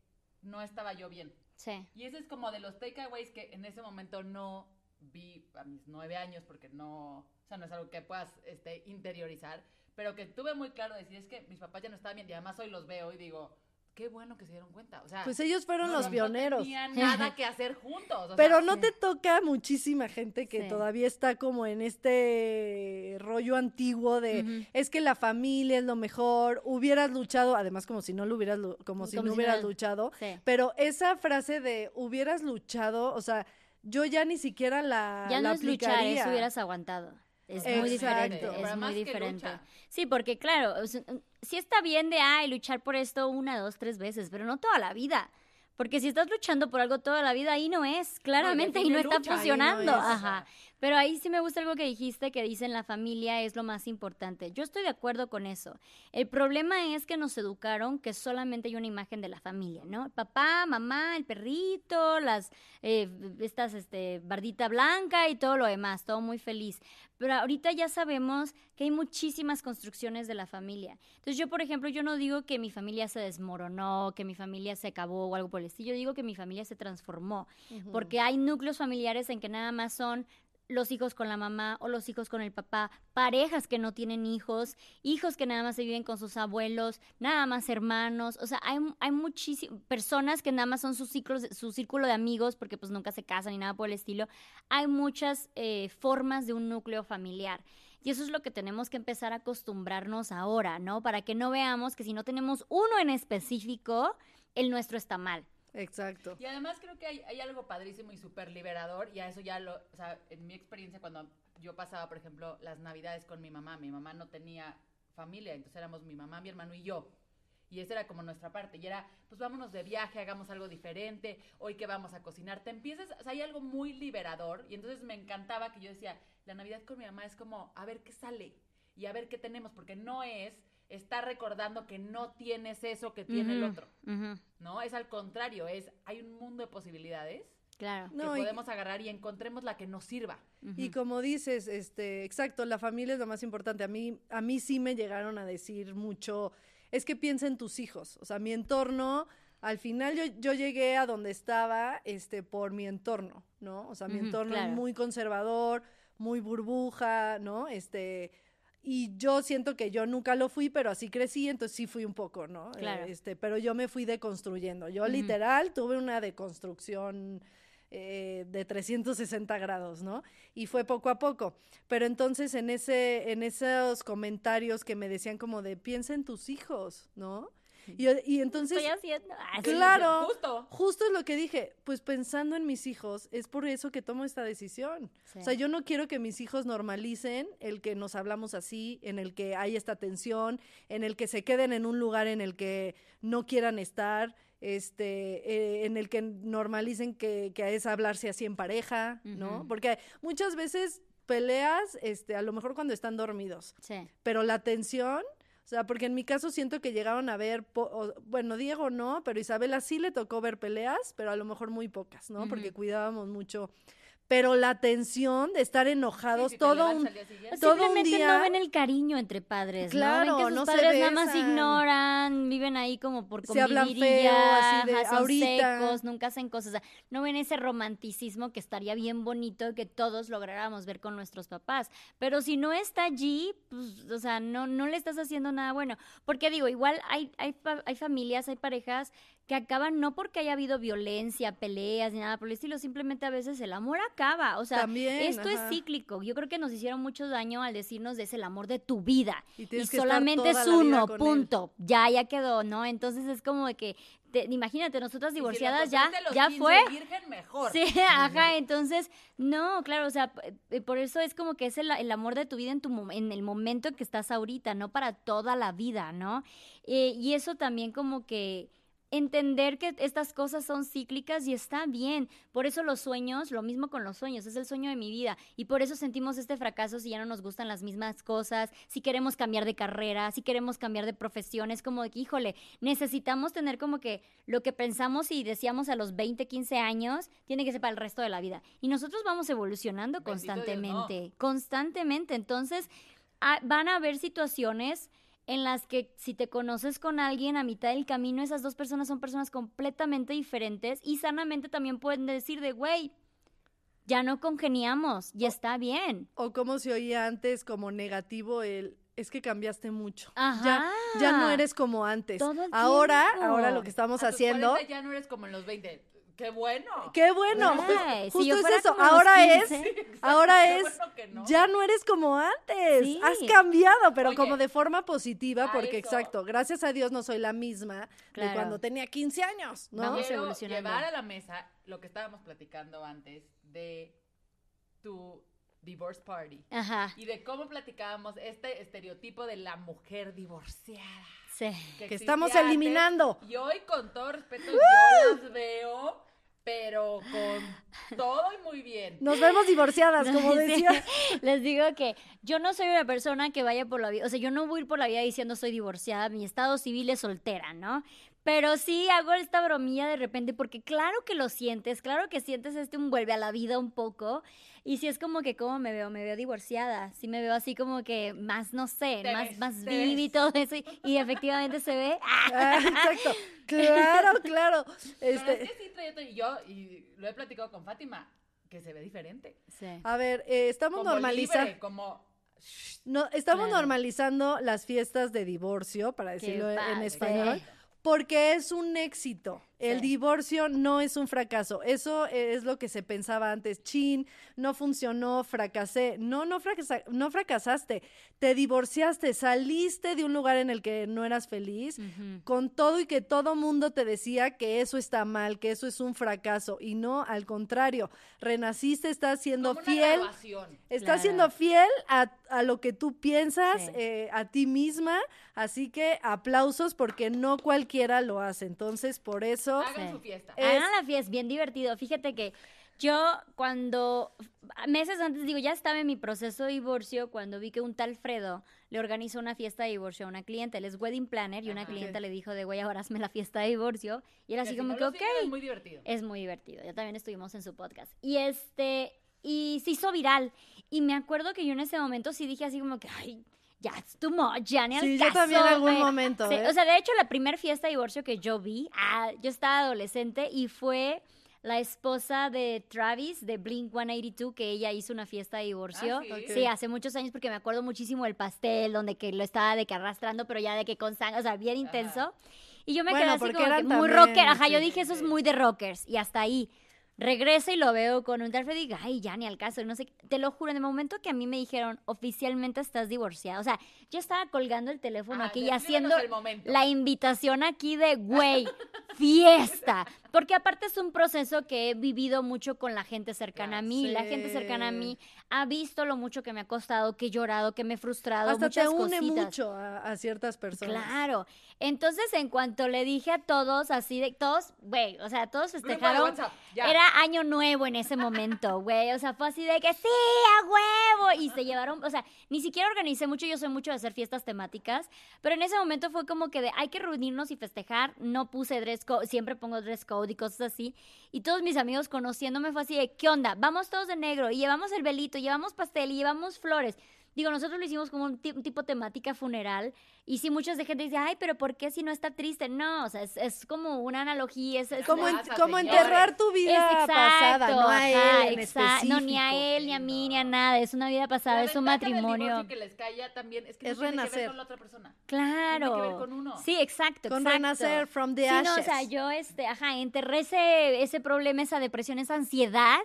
no estaba yo bien. Sí. Y ese es como de los takeaways que en ese momento no vi a mis nueve años, porque no, o sea, no es algo que puedas este, interiorizar, pero que tuve muy claro decir, es que mis papás ya no estaban bien, y además hoy los veo y digo, qué bueno que se dieron cuenta. O sea, Pues ellos fueron no- los no pioneros. tenían nada que hacer juntos. o Pero sea, no sí. te toca muchísima gente que Sí. todavía está como en este rollo antiguo de es que la familia es lo mejor, hubieras luchado, además como si no lo hubieras como si no si hubieras no- luchado, Sí. pero esa frase de hubieras luchado, o sea, yo ya ni siquiera la Ya la no es luchar, es hubieras aguantado. Es muy diferente, es muy diferente. Sí, porque claro, sí está bien de, ay, luchar por esto una, dos, tres veces, pero no toda la vida. Porque si estás luchando por algo toda la vida, ahí no es, claramente, y define no está lucha, no funcionando. Ajá. Pero ahí sí me gusta algo que dijiste, que dicen la familia es lo más importante. Yo estoy de acuerdo con eso. El problema es que nos educaron que solamente hay una imagen de la familia, ¿no? Papá, mamá, el perrito, las, eh, estas, este, bardita blanca y todo lo demás, todo muy feliz. Pero ahorita ya sabemos que hay muchísimas construcciones de la familia. Entonces yo, por ejemplo, yo no digo que mi familia se desmoronó, que mi familia se acabó o algo por el estilo. Yo digo que mi familia se transformó. Porque hay núcleos familiares en que nada más son los hijos con la mamá o los hijos con el papá, parejas que no tienen hijos, hijos que nada más se viven con sus abuelos, nada más hermanos, o sea, hay, hay muchísimas personas que nada más son sus ciclos, su círculo de amigos porque pues nunca se casan ni nada por el estilo. Hay muchas eh, formas de un núcleo familiar. Y eso es lo que tenemos que empezar a acostumbrarnos ahora, ¿no? Para que no veamos que si no tenemos uno en específico, el nuestro está mal. Exacto. Y además creo que hay, algo padrísimo y súper liberador, y a eso ya lo, o sea, en mi experiencia cuando yo pasaba, por ejemplo, las navidades con mi mamá, mi mamá no tenía familia, entonces éramos mi mamá, mi hermano y yo. Y esa era como nuestra parte. Y era, pues vámonos de viaje, hagamos algo diferente. Hoy que vamos a cocinar. Te empiezas, o sea, hay algo muy liberador. Y entonces me encantaba que yo decía, la Navidad con mi mamá es como, a ver qué sale y a ver qué tenemos. Porque no es estar recordando que no tienes eso que tiene el otro. ¿No? Es al contrario, es, hay un mundo de posibilidades Claro. No, que y- podemos agarrar y encontremos la que nos sirva. Y como dices, este, exacto, la familia es lo más importante. A mí, a mí sí me llegaron a decir mucho, es que piensa en tus hijos. O sea, mi entorno, al final yo, yo llegué a donde estaba, este, por mi entorno, ¿no? O sea, mi entorno claro. muy conservador, muy burbuja, ¿no? Este, y yo siento que yo nunca lo fui, pero así crecí, entonces sí fui un poco, ¿no? Claro. Este, pero yo me fui deconstruyendo. Yo literal tuve una deconstrucción eh, de 360 grados, ¿no? Y fue poco a poco. Pero entonces en ese, en esos comentarios que me decían como de piensa en tus hijos, ¿no? Y, y entonces Estoy haciendo. Ah. Claro. Justo. justo es lo que dije, pues pensando en mis hijos, es por eso que tomo esta decisión. Sí. O sea, yo no quiero que mis hijos normalicen el que nos hablamos así, en el que hay esta tensión, en el que se queden en un lugar en el que no quieran estar, este, eh, en el que normalicen que, que es hablarse así en pareja, ¿no? Porque muchas veces peleas, este, a lo mejor cuando están dormidos, Sí. pero la tensión, sea, porque en mi caso siento que llegaron a ver, po- o- bueno, Diego no, pero Isabela sí le tocó ver peleas, pero a lo mejor muy pocas, ¿no? Porque cuidábamos mucho. Pero la tensión de estar enojados Sí, si te todo un... todo un Simplemente día- no ven el cariño entre padres, Claro, ¿no? Ven que sus no se padres nada más ignoran, viven ahí como por Se convivir hablan y feo, ya, así de, ajá, son ahorita. secos, nunca hacen cosas, o sea, no ven ese romanticismo que estaría bien bonito que todos lográramos ver con nuestros papás, pero si no está allí, pues, o sea, no, no le estás haciendo nada bueno, porque digo, igual hay, hay, fa- hay familias, hay parejas que acaban no porque haya habido violencia, peleas ni nada por el estilo, simplemente a veces el amor acaba, o sea, También, esto ajá. es cíclico. Yo creo que nos hicieron mucho daño al decirnos de es el amor de tu vida Y y, solamente es uno, él. punto. Ya, ya quedó, ¿no? Entonces es como de que te- imagínate, nosotras Y si divorciadas ya ya 15 fue. virgen, mejor. Sí, ajá, entonces, no, claro, o sea, eh, por eso es como que es el, el amor de tu vida en, tu, mo- en el momento en que estás ahorita, no para toda la vida, ¿no? Eh, y eso también como que entender que estas cosas son cíclicas y está bien. Por eso los sueños, lo mismo con los sueños, es el sueño de mi vida. Y por eso sentimos este fracaso si ya no nos gustan las mismas cosas, si queremos cambiar de carrera, si queremos cambiar de profesión. Es como de que, híjole, necesitamos tener como que lo que pensamos y decíamos a los 20, 15 años, tiene que ser para el resto de la vida. Y nosotros vamos evolucionando Bendito Dios, no. constantemente, constantemente. Entonces, ah, van a haber situaciones en las que si te conoces con alguien a mitad del camino, esas dos personas son personas completamente diferentes y sanamente también pueden decir de, güey, ya no congeniamos y está bien. O como se oía antes como negativo el es que cambiaste mucho. Ajá. Ya, ya no eres como antes. Todo el ahora, tiempo. ahora lo que estamos A tus haciendo. 40 ya no eres como en los 20. ¡Qué bueno! Qué bueno. Ay, si justo es eso. Ahora es, 15. ahora es, bueno que no. ya no eres como antes. Sí. Has cambiado, pero Oye, como de forma positiva, a porque eso- exacto, gracias a Dios no soy la misma de Claro. cuando tenía 15 años, ¿no? Vamos Quiero evolucionando. llevar a la mesa lo que estábamos platicando antes de tu divorce party. Ajá, Y de cómo platicábamos este estereotipo de la mujer divorciada. sí. Que estamos antes. eliminando. Y hoy, con todo respeto, yo las veo, pero con todo y muy bien. Nos vemos divorciadas, como Sí. decía. Les digo que yo no soy una persona que vaya por la vida, o sea, yo no voy a ir por la vida diciendo soy divorciada, mi estado civil es soltera, ¿no? Pero sí hago esta bromilla de repente porque claro que lo sientes, claro que sientes este un vuelve a la vida un poco y si es como que cómo me veo, me veo divorciada, sí me veo así como que más, no sé, Te más, ves, más te viva y todo eso y, y efectivamente se ve. ¡ah! Exacto. Claro, claro. Pero Este, es que sí, trae otro- y yo, y lo he platicado con Fátima, que se ve diferente. Sí. a ver, eh, estamos normalizando. como... No, estamos Claro. normalizando las fiestas de divorcio, para decirlo en español, porque es un éxito. El Sí. divorcio no es un fracaso. Eso es lo que se pensaba antes. Chin, no funcionó, fracasé. No, no, fracasa- no fracasaste. Te divorciaste, saliste de un lugar en el que no eras feliz, con todo y que todo mundo te decía que eso está mal, que eso es un fracaso. Y no, al contrario, renaciste, estás siendo como una fiel. graduación. Estás Claro. siendo fiel a, a lo que tú piensas, Sí. eh, a ti misma, así que aplausos porque no cualquiera lo hace. Entonces, por eso... Hagan Sí. su fiesta. Hagan la fiesta, bien divertido. Fíjate que yo cuando, meses antes, digo, ya estaba en mi proceso de divorcio, cuando vi que un tal Fredo le organizó una fiesta de divorcio a una cliente, él es wedding planner, y una Ajá. clienta le dijo de, güey, ahora hazme la fiesta de divorcio. Y era así si como no que, ok. Es muy divertido. Es muy divertido. Ya también estuvimos en su podcast. Y este, y se hizo viral. Y me acuerdo que yo en ese momento sí dije así como que, ay, ya es too much, ya ni al Sí, yo también en algún güey". momento, Sí, ¿eh? O sea, de hecho, la primera fiesta de divorcio que yo vi, ah, yo estaba adolescente y fue la esposa de Travis de Blink 182 que ella hizo una fiesta de divorcio. Ah, ¿sí? Sí, hace muchos años porque me acuerdo muchísimo del pastel donde que lo estaba de que arrastrando, pero ya de que con sangre, o sea, bien intenso. Y yo me Bueno, quedé así como que muy rocker. Ajá, yo sí, dije, eso es muy de rockers. Y hasta ahí. Regreso y lo veo con un tal Fred y digo, ay, ya ni al caso, no sé. qué". Te lo juro, en el momento que a mí me dijeron, oficialmente estás divorciada. O sea, yo estaba colgando el teléfono Ajá, aquí y haciendo la invitación aquí de, güey, fiesta. Porque aparte es un proceso que he vivido mucho con la gente cercana a mí. La gente cercana a mí ha visto lo mucho que me ha costado, que he llorado, que me he frustrado, Hasta te muchas une cositas. mucho a, a ciertas personas. Claro. Entonces, en cuanto le dije a todos, así de todos, güey, o sea, todos festejaron. WhatsApp. Era año nuevo en ese momento, güey. O sea, fue así de que sí, a huevo. Y se llevaron, o sea, ni siquiera organicé mucho, yo soy mucho de hacer fiestas temáticas, pero en ese momento fue como que de hay que reunirnos y festejar. No puse dress code, siempre pongo dress code y cosas así. Y todos mis amigos conociéndome fue así de, ¿qué onda? Vamos todos de negro y llevamos el velito, llevamos pastel y llevamos flores. Digo, nosotros lo hicimos como un, un tipo temática funeral. Y sí, muchas de gente dice, ay, pero ¿por qué si no está triste? No, o sea, es, es como una analogía. Es, es Como, en- como enterrar tu vida es exacto, pasada, no a él ajá, en exacto. No, ni a él, ni a mí, ni a nada. Es una vida pasada, La es un matrimonio. que les calla también es que Es no tiene que renacer. ver con la otra persona. Claro. Tiene que ver con uno. Sí, exacto, Con exacto. renacer from the Sí, no, o ashes. sea, yo, este, ajá, enterré ese, ese problema, esa depresión, esa ansiedad.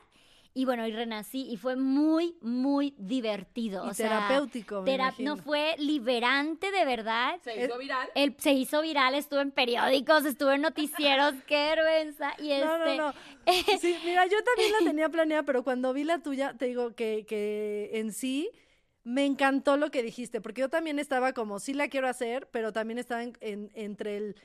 Y bueno, y renací y fue muy, muy divertido. Y o sea, terapéutico, me imagino. No fue liberante de verdad. Se hizo viral. Se hizo viral, estuvo en periódicos, estuvo en noticieros, qué vergüenza. Y No, este, no, no. Sí, mira, yo también la tenía planeada, pero cuando vi la tuya, te digo que, que en sí me encantó lo que dijiste, porque yo también estaba como, sí la quiero hacer, pero también estaba en- en- entre el,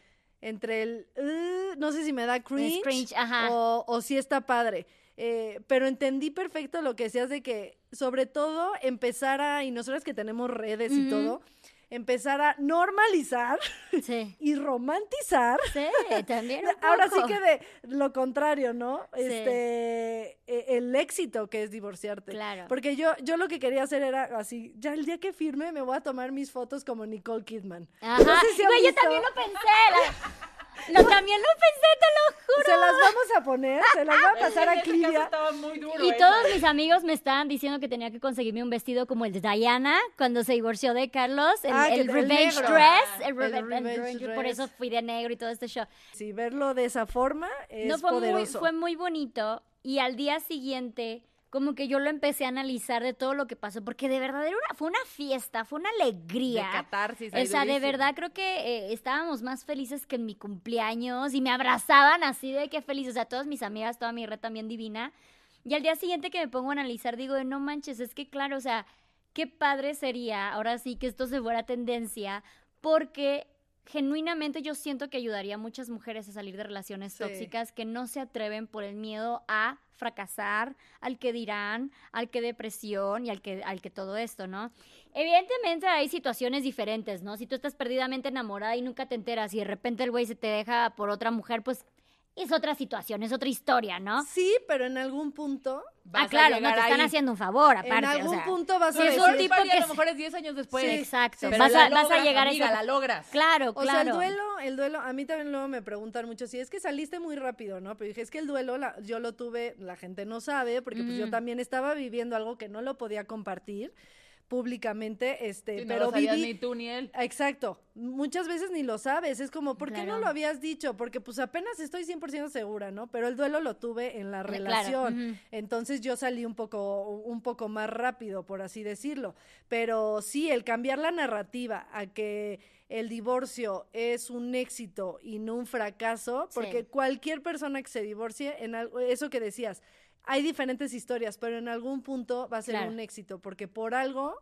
entre el, "Uh", no sé si me da cringe, cringe, ajá. o, o si está padre. Eh, pero entendí perfecto lo que decías de que, sobre todo, empezar a, y nosotras que tenemos redes y todo, empezar a normalizar sí, y romantizar sí, también un Ahora sí que de lo contrario, ¿no? Sí. Este, e- el éxito que es divorciarte. Claro. Porque yo, yo lo que quería hacer era así, ya el día que firme me voy a tomar mis fotos como Nicole Kidman. Ajá. No sé si han Güey, yo también lo pensé. la- lo, también lo pensé, te lo juro. Se las vamos a poner, se las voy a pasar a Clivia. estaba muy duro Y eso, todos ¿eh? mis amigos me estaban diciendo que tenía que conseguirme un vestido como el de Diana cuando se divorció de Carlos, el, Ah, el el Revenge. Dress, el, El Reve- el Revenge por eso fui de negro y todo este show. Sí, verlo de esa forma es no fue muy, fue muy bonito y al día siguiente como que yo lo empecé a analizar de todo lo que pasó porque de verdad era una, fue una fiesta, fue una alegría. De catarsis. O sea, de verdad creo que eh, estábamos más felices que en mi cumpleaños y me abrazaban así de que feliz. O sea, todas mis amigas, toda mi red también divina. Y al día siguiente que me pongo a analizar, digo, no manches, es que claro, o sea, qué padre sería ahora sí que esto se fuera tendencia, porque genuinamente yo siento que ayudaría a muchas mujeres a salir de relaciones Sí. tóxicas que no se atreven por el miedo a fracasar, al que dirán, al que depresión y al que, al que todo esto, ¿no? Evidentemente hay situaciones diferentes, ¿no? Si tú estás perdidamente enamorada y nunca te enteras y de repente el güey se te deja por otra mujer, pues es otra situación, es otra historia, ¿no? Sí, pero en algún punto, Vas ah, a claro, no llegar te están ahí. haciendo un favor, aparte. en o algún sea. punto vas a Sí, es decir... un tipo que a lo mejor es 10 años después. Sí, Exacto. sí, Pero vas, la a, vas a llegar a ese... la logras. Claro, O claro. sea, el duelo, el duelo, a mí también luego me preguntan mucho si es que saliste muy rápido, ¿no? Pero dije, es que el duelo la- yo lo tuve, la gente no sabe, porque pues yo Mm. también estaba viviendo algo que no lo podía compartir públicamente, este, Sí, no pero lo viví... ni tú ni él. Exacto, muchas veces ni lo sabes, es como, ¿por qué no lo habías dicho? Porque pues apenas estoy 100% segura, ¿no? Pero el duelo lo tuve en la Claro, relación, entonces yo salí un poco, un poco más rápido, por así decirlo. Pero sí, el cambiar la narrativa a que el divorcio es un éxito y no un fracaso, porque Sí. cualquier persona que se divorcie, en algo, eso que decías, hay diferentes historias, pero en algún punto va a ser Claro. un éxito, porque por algo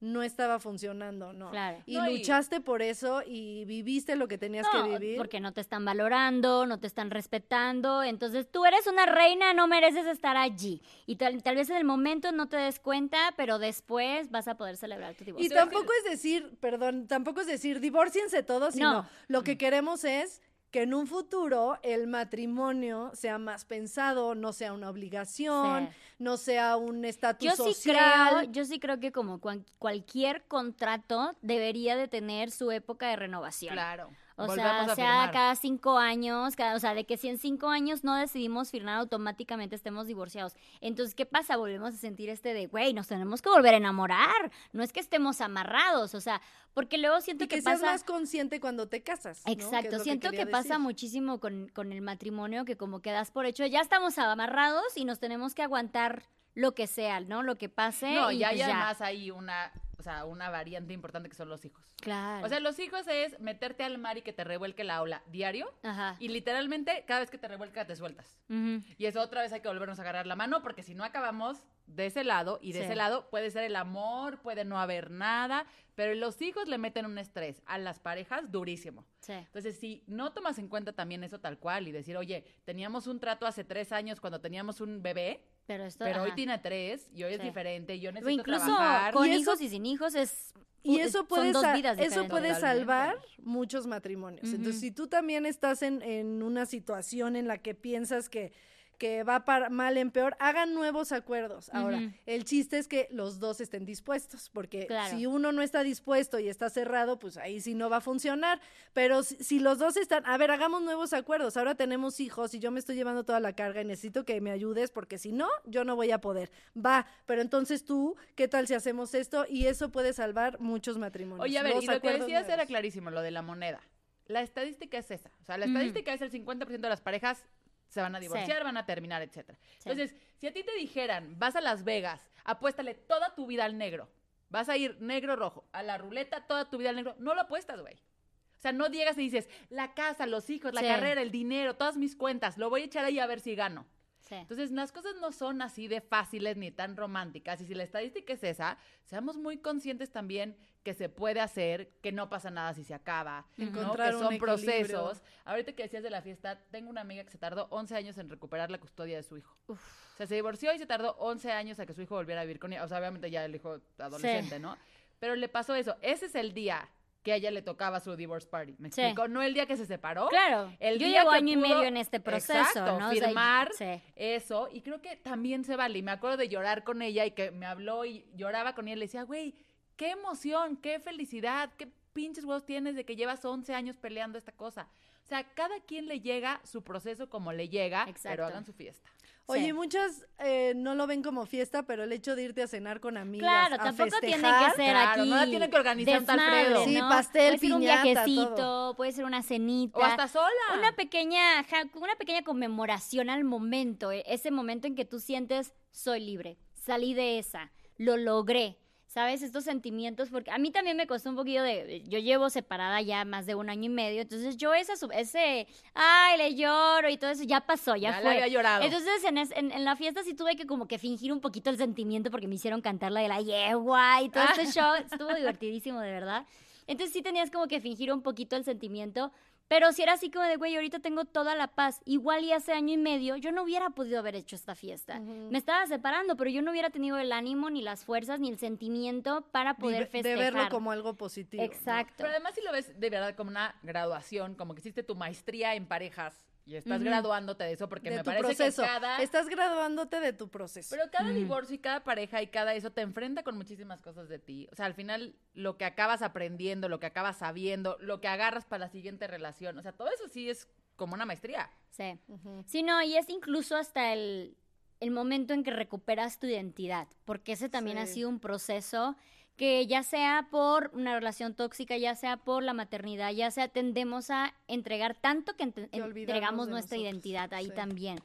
no estaba funcionando, ¿no? Claro. Y No, y- luchaste por eso y viviste lo que tenías No, que vivir. porque no te están valorando, no te están respetando, entonces tú eres una reina, no mereces estar allí. Y tal, tal vez en el momento no te des cuenta, pero después vas a poder celebrar tu Y divorcio. tampoco es decir, perdón, tampoco es decir, divórciense todos, sino No. lo que queremos es que en un futuro el matrimonio sea más pensado, no sea una obligación, Sí. no sea un estatus Yo sí social. creo, yo sí creo que como cuan- cualquier contrato debería de tener su época de renovación. Claro. O Volvemos sea, sea cada cinco años, cada, o sea, de que si en cinco años no decidimos firmar, automáticamente estemos divorciados. Entonces, ¿qué pasa? Volvemos a sentir este de, güey, nos tenemos que volver a enamorar. No es que estemos amarrados, o sea, porque luego siento Y que, que, seas pasa... más consciente cuando te casas. Que Exacto, siento que, quería pasa muchísimo con, con el matrimonio, que como que das por hecho, ya estamos amarrados y nos tenemos que aguantar lo que sea, ¿no? Lo que pase. No, y hay pues ya. además hay una, o sea, una variante importante que son los hijos. Claro. O sea, los hijos es meterte al mar y que te revuelque la ola diario. Ajá. Y literalmente, cada vez que te revuelca, te sueltas. Ujú. Y eso otra vez hay que volvernos a agarrar la mano, porque si no acabamos de ese lado, y de Sí. ese lado puede ser el amor, puede no haber nada, pero los hijos le meten un estrés a las parejas durísimo. Sí. Entonces, si no tomas en cuenta también eso tal cual y decir, oye, teníamos un trato hace tres años cuando teníamos un bebé, Pero esto. pero hoy ajá. tiene tres y hoy es diferente, yo O necesito incluso trabajar. con Y eso- hijos y sin hijos es. Y es- eso son puede, dos sa- vidas eso puede salvar muchos matrimonios. Entonces, si tú también estás en, en una situación en la que piensas que, que va para mal en peor, hagan nuevos acuerdos. Ahora, el chiste es que los dos estén dispuestos, porque Claro. si uno no está dispuesto y está cerrado, pues ahí sí no va a funcionar. Pero si, si los dos están, a ver, hagamos nuevos acuerdos. Ahora tenemos hijos y yo me estoy llevando toda la carga y necesito que me ayudes porque si no, yo no voy a poder. Va, pero entonces tú, ¿qué tal si hacemos esto? Y eso puede salvar muchos matrimonios. Oye, a ver, Los y lo que decías era clarísimo, lo de la moneda. La estadística es esa. O sea, la estadística es el 50% de las parejas se van a divorciar, van a terminar, etcétera. Sí. Entonces, si a ti te dijeran, vas a Las Vegas, apuéstale toda tu vida al negro, vas a ir negro rojo, a la ruleta toda tu vida al negro, no lo apuestas, güey. O sea, no llegas y dices, la casa, los hijos, la Sí. carrera, el dinero, todas mis cuentas, lo voy a echar ahí a ver si gano. Entonces, las cosas no son así de fáciles ni tan románticas. Y si la estadística es esa, seamos muy conscientes también que se puede hacer, que no pasa nada si se acaba, ¿no? Encontrar que un son equilibrio. procesos. Ahorita que decías de la fiesta, tengo una amiga que se tardó 11 años en recuperar la custodia de su hijo. O sea, se divorció y se tardó 11 años a que su hijo volviera a vivir con ella. O sea, obviamente ya el hijo adolescente, ¿no? Pero le pasó eso. Ese es el día que a ella le tocaba su divorce party. ¿Me Sí. explico? No el día que se separó. Claro. El Yo día llevo que año y pudo- medio en este proceso, Exacto, ¿no? O sea, firmar sí. eso. Y creo que también se vale. Y me acuerdo de llorar con ella y que me habló y lloraba con ella. y Le decía, güey, qué emoción, qué felicidad, qué pinches huevos tienes de que llevas 11 años peleando esta cosa. O sea, cada quien le llega su proceso como le llega, pero hagan su fiesta. Oye, Sí. muchas eh, no lo ven como fiesta, pero el hecho de irte a cenar con amigas, Claro, a tampoco tiene que ser Claro, aquí. no la tiene que organizar un tal desmadre, Fredo. Sí, ¿no? pastel, puede ser un viajecito, todo. puede ser una cenita. O hasta sola. Una pequeña, una pequeña conmemoración al momento, eh, ese momento en que tú sientes, soy libre, salí de esa, lo logré. ¿Sabes? Estos sentimientos, porque a mí también me costó un poquito de, yo llevo separada ya más de un año y medio, entonces yo esa, ese, ay, le lloro y todo eso, ya pasó, ya, Ya fue. había llorado. Entonces en, es- en, en la fiesta sí tuve que como que fingir un poquito el sentimiento porque me hicieron cantar la de la yegua y todo este show, estuvo divertidísimo, de verdad. Entonces sí tenías como que fingir un poquito el sentimiento, pero si era así como de, güey, ahorita tengo toda la paz, igual y hace año y medio yo no hubiera podido haber hecho esta fiesta. Me estaba separando, pero yo no hubiera tenido el ánimo, ni las fuerzas, ni el sentimiento para de- poder de, festejar. verlo como algo positivo. ¿no? Exacto. Pero además si lo ves de verdad como una graduación, como que hiciste tu maestría en parejas y estás graduándote de eso, porque de me tu parece proceso. que cada... Estás graduándote de tu proceso. Pero cada divorcio y cada pareja y cada eso te enfrenta con muchísimas cosas de ti. O sea, al final lo que acabas aprendiendo, lo que acabas sabiendo, lo que agarras para la siguiente relación, o sea, todo eso sí es como una maestría. Sí. Ujú. Sí, no, y es incluso hasta el, el momento en que recuperas tu identidad, porque ese también ha sido un proceso que ya sea por una relación tóxica, ya sea por la maternidad, ya sea tendemos a entregar tanto que ent- Que olvidarnos entregamos nuestra nosotros, identidad ahí sí. también.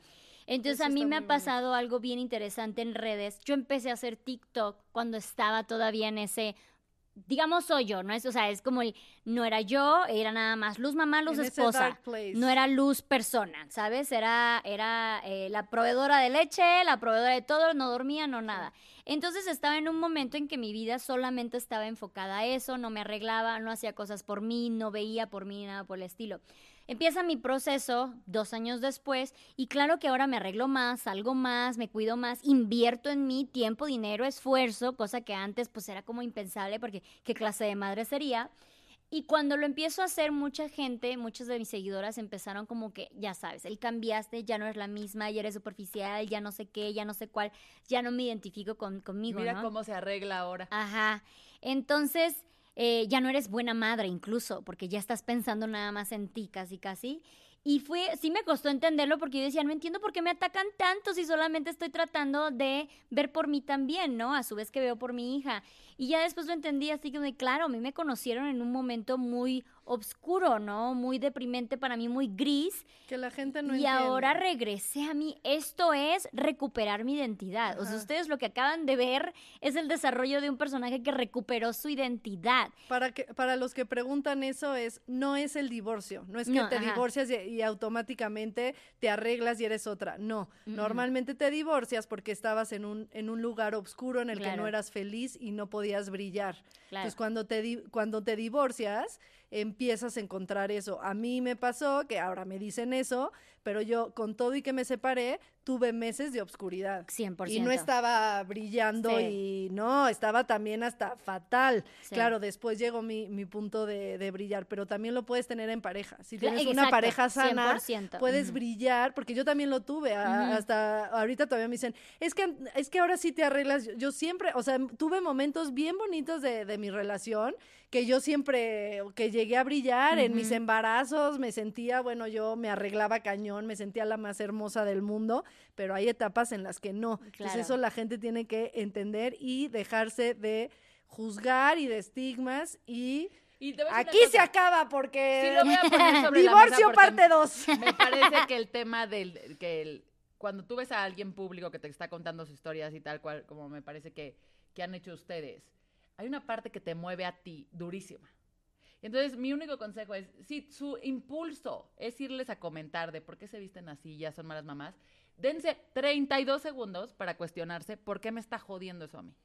Entonces Eso a mí me ha pasado algo bien interesante en redes. Yo empecé a hacer TikTok cuando estaba todavía en ese digamos soy yo, ¿no es? O sea, es como el, no era yo, era nada más luz mamá, luz En esposa. No era luz persona, ¿sabes? Era, era eh, la proveedora de leche, la proveedora de todo, no dormía, no nada. Entonces estaba en un momento en que mi vida solamente estaba enfocada a eso, no me arreglaba, no hacía cosas por mí, no veía por mí, nada por el estilo. Empieza mi proceso dos años después y claro que ahora me arreglo más, salgo más, me cuido más, invierto en mí tiempo, dinero, esfuerzo, cosa que antes pues era como impensable porque qué clase de madre sería. Y cuando lo empiezo a hacer, mucha gente, muchas de mis seguidoras empezaron como que, ya sabes, él cambiaste, ya no es la misma, ya eres superficial, ya no sé qué, ya no sé cuál, ya no me identifico con, conmigo, Mira ¿no? cómo se arregla ahora. Ajá. Entonces, eh, ya no eres buena madre incluso, porque ya estás pensando nada más en ti, casi, casi. Y fue, sí me costó entenderlo porque yo decía, no entiendo por qué me atacan tanto si solamente estoy tratando de ver por mí también, ¿no? A su vez que veo por mi hija. Y ya después lo entendí así que, claro, a mí me conocieron en un momento muy oscuro, ¿no? Muy deprimente para mí, muy gris. Que la gente no y entiende. ahora regresé a mí. Esto es recuperar mi identidad. O sea, ustedes lo que acaban de ver es el desarrollo de un personaje que recuperó su identidad. Para, que, para los que preguntan eso es, no es el divorcio, no es que No, te ajá. divorcias y, y automáticamente te arreglas y eres otra, no, normalmente te divorcias porque estabas en un, en un lugar oscuro en el que no eras feliz y no podías brillar. Claro. Entonces cuando te, cuando te divorcias empiezas a encontrar eso. A mí me pasó que ahora me dicen eso, pero yo con todo y que me separé tuve meses de obscuridad. 100%. Y no estaba brillando Sí. y no, estaba también hasta fatal. Sí. Claro, después llegó mi, mi punto de, de brillar, pero también lo puedes tener en pareja. Si tienes una pareja sana, 100%. puedes brillar, porque yo también lo tuve, a- hasta ahorita todavía me dicen, es que, es que ahora sí te arreglas. Yo, yo siempre, o sea, tuve momentos bien bonitos de, de mi relación, que yo siempre, que llegué a brillar en mis embarazos, me sentía, bueno, yo me arreglaba cañón, me sentía la más hermosa del mundo, pero hay etapas en las que no. Entonces eso la gente tiene que entender y dejarse de juzgar y de estigmas y aquí se acaba porque Sí, lo voy a poner sobre la divorcio mesa parte 2. Me parece que el tema del que el- cuando tú ves a alguien público que te está contando sus historias y tal cual, como me parece que, que han hecho ustedes, hay una parte que te mueve a ti durísima. Entonces, mi único consejo es, si su impulso es irles a comentar de por qué se visten así, ya son malas mamás, dense 32 segundos para cuestionarse por qué me está jodiendo eso a mí.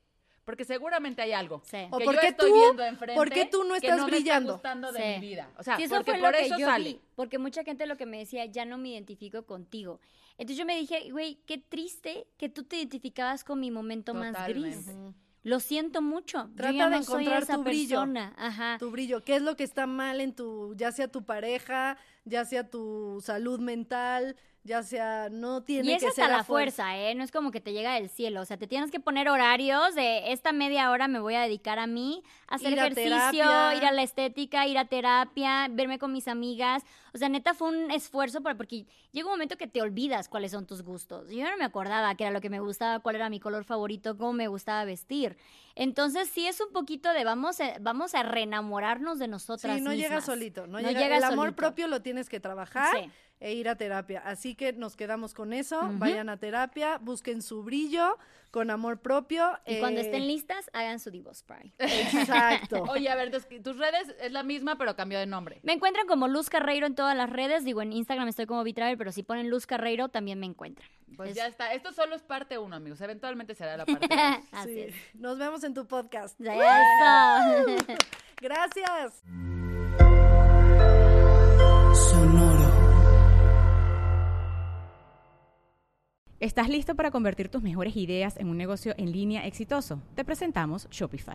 Porque seguramente hay algo Sí. O que por yo qué estoy tú- viendo enfrente por qué tú no que estás no brillando. Me está gustando de Sí. mi vida. O sea, Sí, eso porque fue por lo que eso yo sale. vi, porque mucha gente lo que me decía, ya no me identifico contigo. Entonces yo me dije, güey, qué triste que tú te identificabas con mi momento más gris. Lo siento mucho. Trata yo ya de soy encontrar esa tu brillo. persona. Ajá. tu brillo, qué es lo que está mal en tu, ya sea tu pareja, ya sea tu salud mental, ya sea, no tiene Y es que hasta ser la fuerza, ¿eh? No es como que te llega del cielo. O sea, te tienes que poner horarios de esta media hora me voy a dedicar a mí, hacer Ir ejercicio, ir a la estética, ir a terapia, verme con mis amigas. O sea, neta fue un esfuerzo para, porque llega un momento que te olvidas cuáles son tus gustos. Yo no me acordaba qué era lo que me gustaba, cuál era mi color favorito, cómo me gustaba vestir. Entonces, sí es un poquito de vamos a, vamos a reenamorarnos de nosotras Sí, no llega mismas. solito, no, No llega, llega el amor solito. propio lo tienes que trabajar Sí. e ir a terapia. Así que nos quedamos con eso, Ujú. vayan a terapia, busquen su brillo con amor propio. Y cuando eh, estén listas, hagan su divorce party. Exacto. Oye, a ver, tus, tus redes es la misma, pero cambió de nombre. Me encuentran como Luz Carreiro en todas las redes. Digo, en Instagram estoy como Vitravel, pero si ponen Luz Carreiro también me encuentran. Pues Es- ya está. Esto solo es parte uno, amigos. Eventualmente será la parte dos. Así Sí. es. Nos vemos en tu podcast. Eso. Gracias. ¿Estás listo para convertir tus mejores ideas en un negocio en línea exitoso? Te presentamos Shopify.